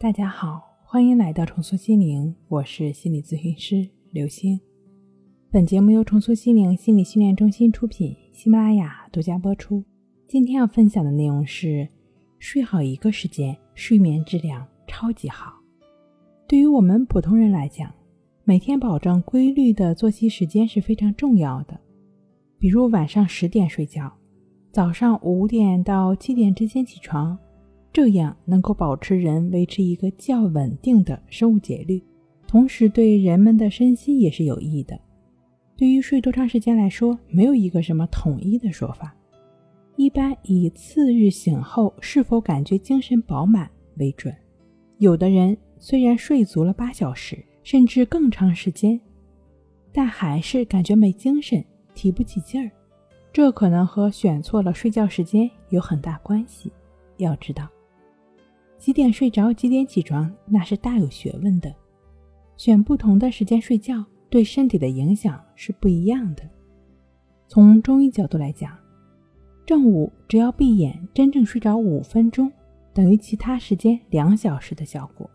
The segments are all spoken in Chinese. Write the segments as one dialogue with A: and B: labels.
A: 大家好，欢迎来到重塑心灵，我是心理咨询师刘星。本节目由重塑心灵心理训练中心出品，喜马拉雅独家播出。今天要分享的内容是：睡好一个时间，睡眠质量超级好。对于我们普通人来讲，每天保证规律的作息时间是非常重要的。比如晚上十点睡觉，早上五点到七点之间起床。这样能够保持人维持一个较稳定的生物节律，同时对人们的身心也是有益的。对于睡多长时间来说，没有一个什么统一的说法，一般以次日醒后是否感觉精神饱满为准。有的人虽然睡足了八小时，甚至更长时间，但还是感觉没精神、提不起劲儿，这可能和选错了睡觉时间有很大关系。要知道。几点睡着，几点起床，那是大有学问的。选不同的时间睡觉，对身体的影响是不一样的。从中医角度来讲，正午只要闭眼真正睡着五分钟，等于其他时间两小时的效果。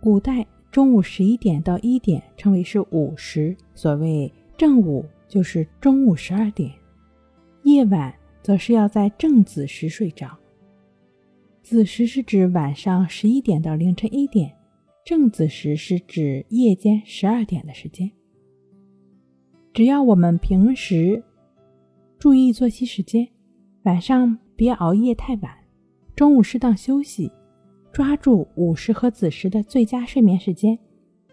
A: 古代中午十一点到一点称为是午时，所谓正午就是中午十二点。夜晚则是要在正子时睡着。子时是指晚上十一点到凌晨一点，正子时是指夜间十二点的时间。只要我们平时注意作息时间，晚上别熬夜太晚，中午适当休息，抓住午时和子时的最佳睡眠时间，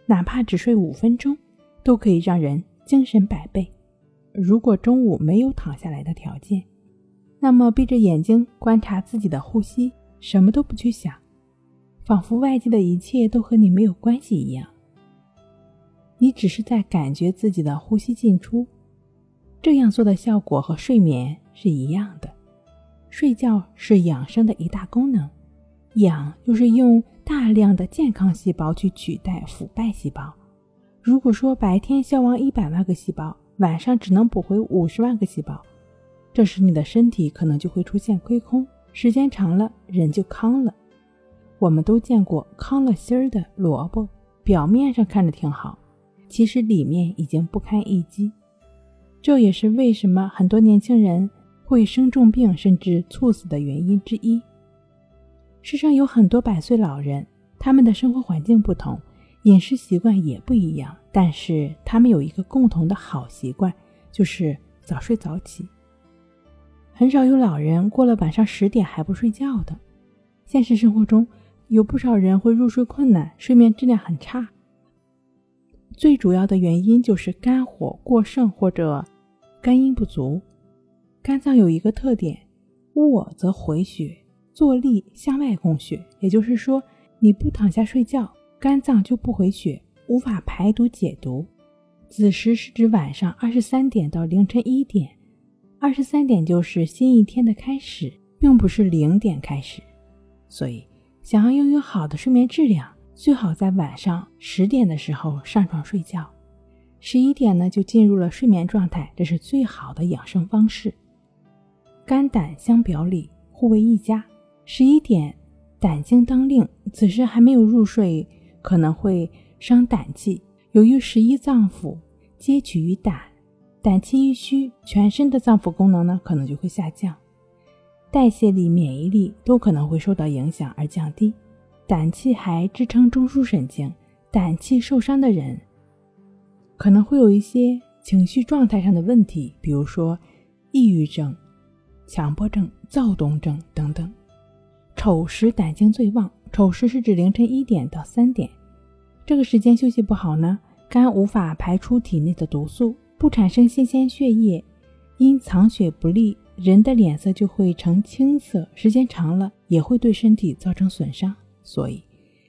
A: 哪怕只睡五分钟，都可以让人精神百倍。如果中午没有躺下来的条件，那么闭着眼睛观察自己的呼吸。什么都不去想，仿佛外界的一切都和你没有关系一样。你只是在感觉自己的呼吸进出，这样做的效果和睡眠是一样的。睡觉是养生的一大功能，养就是用大量的健康细胞去取代腐败细胞。如果说白天消亡一百万个细胞，晚上只能补回五十万个细胞，这时你的身体可能就会出现亏空。时间长了，人就康了。我们都见过康了心儿的萝卜，表面上看着挺好，其实里面已经不堪一击。这也是为什么很多年轻人会生重病甚至猝死的原因之一。世上有很多百岁老人，他们的生活环境不同，饮食习惯也不一样，但是他们有一个共同的好习惯，就是早睡早起。很少有老人过了晚上十点还不睡觉的。现实生活中，有不少人会入睡困难，睡眠质量很差。最主要的原因就是肝火过盛或者肝阴不足。肝脏有一个特点，卧则回血，坐立向外供血。也就是说，你不躺下睡觉，肝脏就不回血，无法排毒解毒。子时是指晚上二十三点到凌晨一点。二十三点就是新一天的开始，并不是零点开始，所以想要拥有好的睡眠质量，最好在晚上十点的时候上床睡觉，十一点呢就进入了睡眠状态，这是最好的养生方式。肝胆相表里，互为一家。十一点胆经当令，此时还没有入睡，可能会伤胆气。由于十一脏腑皆取于胆。胆气一虚，全身的脏腑功能呢可能就会下降，代谢力、免疫力都可能会受到影响而降低。胆气还支撑中枢神经，胆气受伤的人可能会有一些情绪状态上的问题，比如说抑郁症、强迫症、躁动症等等。丑时胆经最旺，丑时是指凌晨一点到三点，这个时间休息不好呢，肝无法排出体内的毒素。不产生新鲜血液，因藏血不利，人的脸色就会呈青色，时间长了也会对身体造成损伤。所以，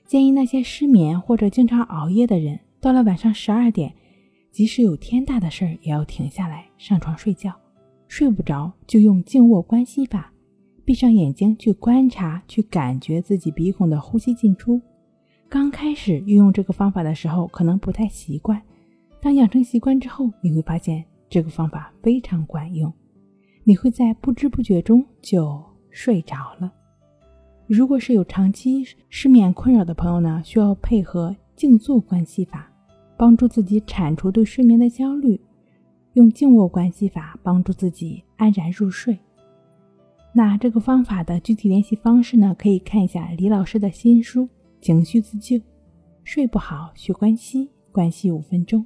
A: 建议那些失眠或者经常熬夜的人，到了晚上十二点，即使有天大的事儿，也要停下来上床睡觉。睡不着就用静卧观息法，闭上眼睛去观察、去感觉自己鼻孔的呼吸进出。刚开始运用这个方法的时候，可能不太习惯。当养成习惯之后，你会发现这个方法非常管用，你会在不知不觉中就睡着了。如果是有长期失眠困扰的朋友呢，需要配合静坐关系法，帮助自己铲除对睡眠的焦虑，用静卧关系法帮助自己安然入睡。那这个方法的具体联系方式呢，可以看一下李老师的新书《情绪自救》。睡不好学关系，关系五分钟